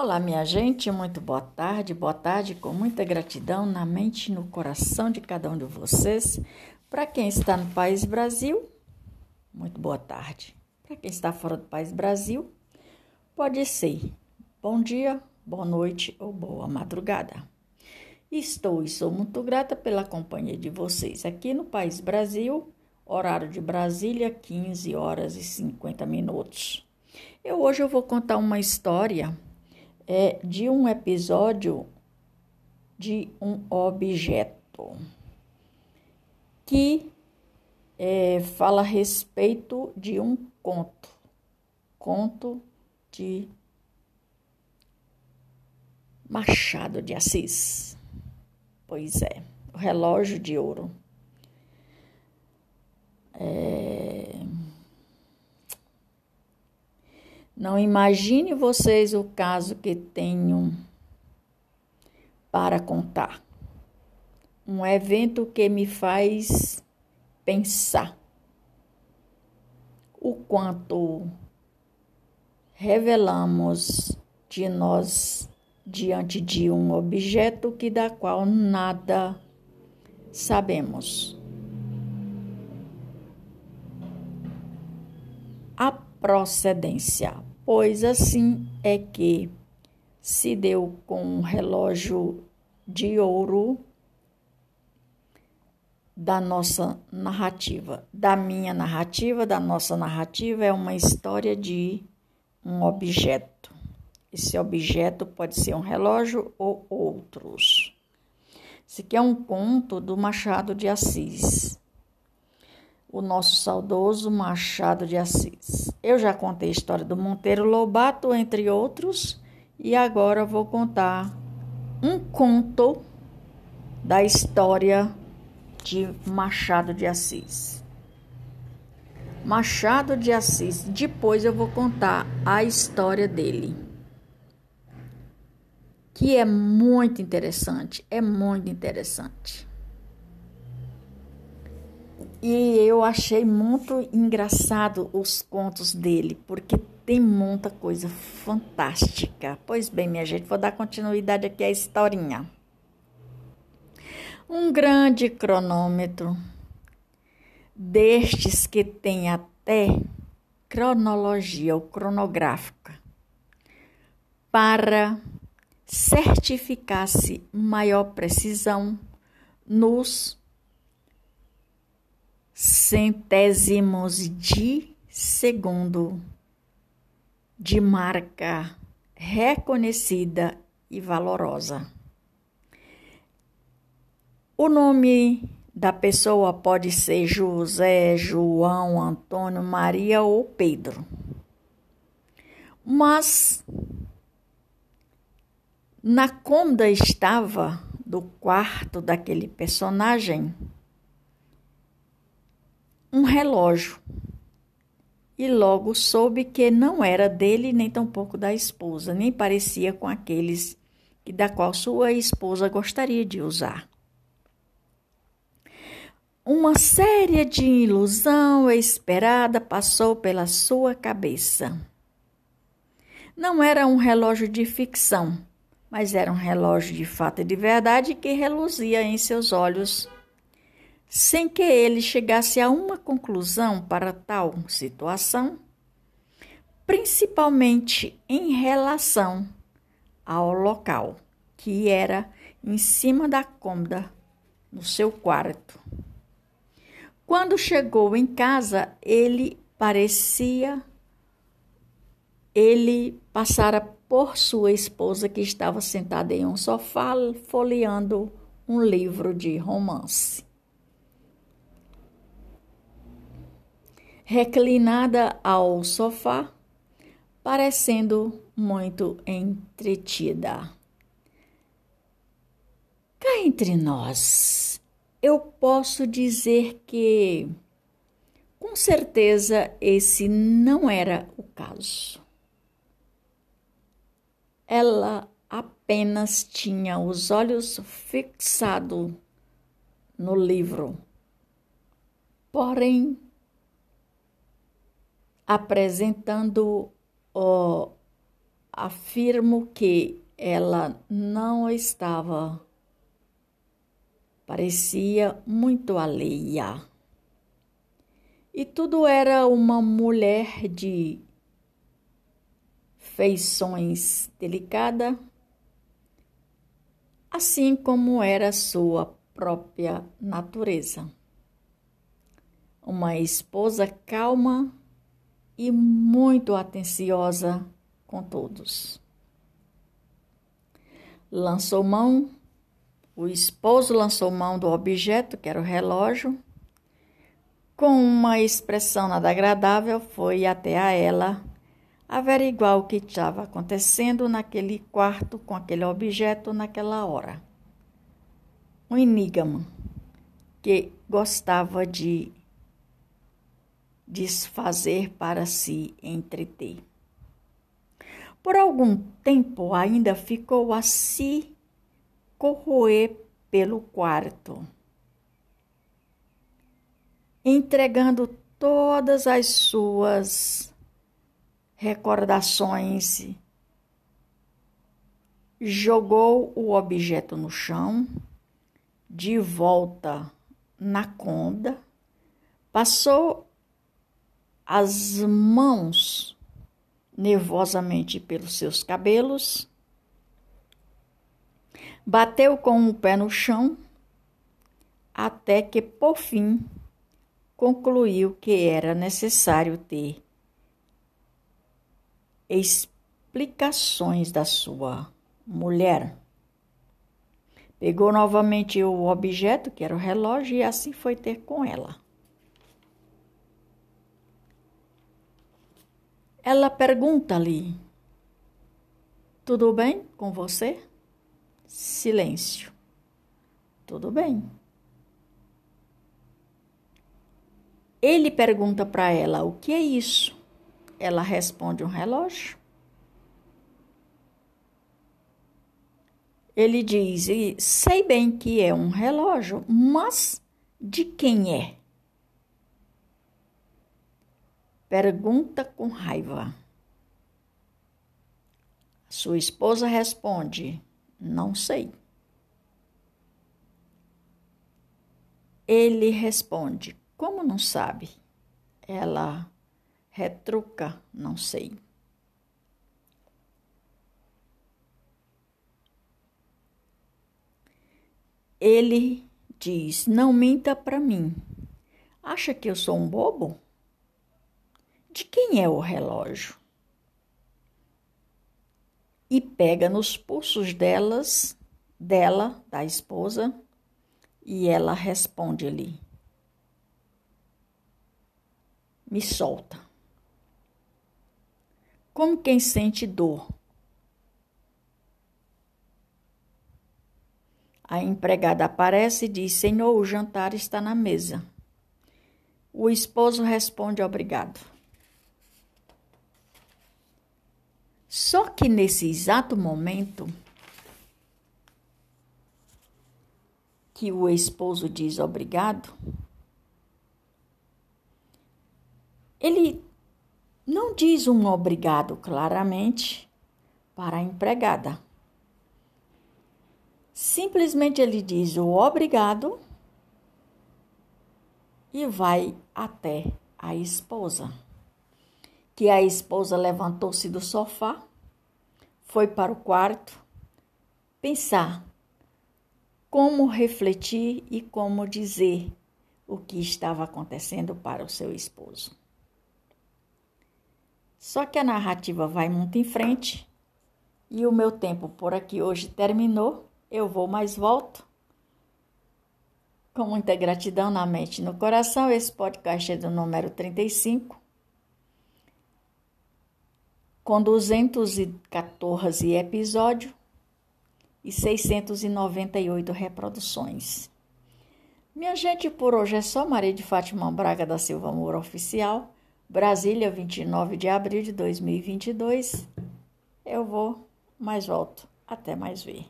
Olá, minha gente, muito boa tarde, boa tarde, com muita gratidão na mente e no coração de cada um de vocês. Para quem está no país Brasil, muito boa tarde. Para quem está fora do país Brasil, pode ser bom dia, boa noite ou boa madrugada. Estou e sou muito grata pela companhia de vocês aqui no país Brasil, horário de Brasília, 15 horas e 50 minutos. Eu hoje eu vou contar uma história é de um episódio de um objeto que é, fala a respeito de um conto, conto de Machado de Assis. Pois é, o relógio de ouro. É... Não imagine vocês o caso que tenho para contar. Um evento que me faz pensar o quanto revelamos de nós diante de um objeto que da qual nada sabemos. A procedência pois assim é que se deu com um relógio de ouro da nossa narrativa. Da minha narrativa, da nossa narrativa, é uma história de um objeto. Esse objeto pode ser um relógio ou outros. Esse aqui é um conto do Machado de Assis o nosso saudoso Machado de Assis. Eu já contei a história do Monteiro Lobato, entre outros, e agora vou contar um conto da história de Machado de Assis. Machado de Assis, depois eu vou contar a história dele, que é muito interessante, é muito interessante. E eu achei muito engraçado os contos dele, porque tem muita coisa fantástica. Pois bem, minha gente, vou dar continuidade aqui à historinha. Um grande cronômetro, destes que tem até cronologia ou cronográfica, para certificar-se maior precisão nos centésimos de segundo de marca reconhecida e valorosa. O nome da pessoa pode ser José, João, Antônio, Maria ou Pedro. Mas na cômoda estava do quarto daquele personagem um relógio e logo soube que não era dele nem tampouco da esposa, nem parecia com aqueles que da qual sua esposa gostaria de usar. Uma série de ilusão esperada passou pela sua cabeça. Não era um relógio de ficção, mas era um relógio de fato e de verdade que reluzia em seus olhos sem que ele chegasse a uma conclusão para tal situação, principalmente em relação ao local, que era em cima da cômoda no seu quarto. Quando chegou em casa, ele parecia ele passara por sua esposa que estava sentada em um sofá folheando um livro de romance. Reclinada ao sofá, parecendo muito entretida. Cá entre nós, eu posso dizer que, com certeza, esse não era o caso. Ela apenas tinha os olhos fixados no livro. Porém, apresentando afirmo que ela não estava, parecia muito alheia. E tudo era uma mulher de feições delicada, assim como era sua própria natureza. Uma esposa calma e muito atenciosa com todos. Lançou mão, o esposo lançou mão do objeto, que era o relógio, com uma expressão nada agradável, foi até a ela averiguar o que estava acontecendo naquele quarto com aquele objeto naquela hora um enigma que gostava de desfazer para se entreter. Por algum tempo ainda ficou a se corroer pelo quarto, entregando todas as suas recordações. Jogou o objeto no chão de volta na conda, passou as mãos nervosamente pelos seus cabelos, bateu com o pé no chão, até que, por fim, concluiu que era necessário ter explicações da sua mulher. Pegou novamente o objeto, que era o relógio, e assim foi ter com ela. Ela pergunta-lhe: Tudo bem com você? Silêncio. Tudo bem. Ele pergunta para ela: O que é isso? Ela responde: Um relógio. Ele diz: sei bem que é um relógio, mas de quem é? Pergunta com raiva. Sua esposa responde: Não sei. Ele responde: Como não sabe? Ela retruca: Não sei. Ele diz: Não minta para mim. Acha que eu sou um bobo? De quem é o relógio? E pega nos pulsos delas, dela, da esposa, e ela responde-lhe: Me solta. Como quem sente dor A empregada aparece e diz: Senhor, o jantar está na mesa. O esposo responde: Obrigado. Só que nesse exato momento que o esposo diz obrigado, ele não diz um obrigado claramente para a empregada. Simplesmente ele diz o obrigado e vai até a esposa. Que a esposa levantou-se do sofá, foi para o quarto pensar como refletir e como dizer o que estava acontecendo para o seu esposo. Só que a narrativa vai muito em frente e o meu tempo por aqui hoje terminou. Eu vou, mas volto. Com muita gratidão na mente e no coração, esse podcast é do número 35, com 214 episódios e 698 reproduções. Minha gente, por hoje é só Maria de Fátima Braga da Silva Moura Oficial, Brasília, 29 de abril de 2022. Eu vou, mas volto. Até mais ver.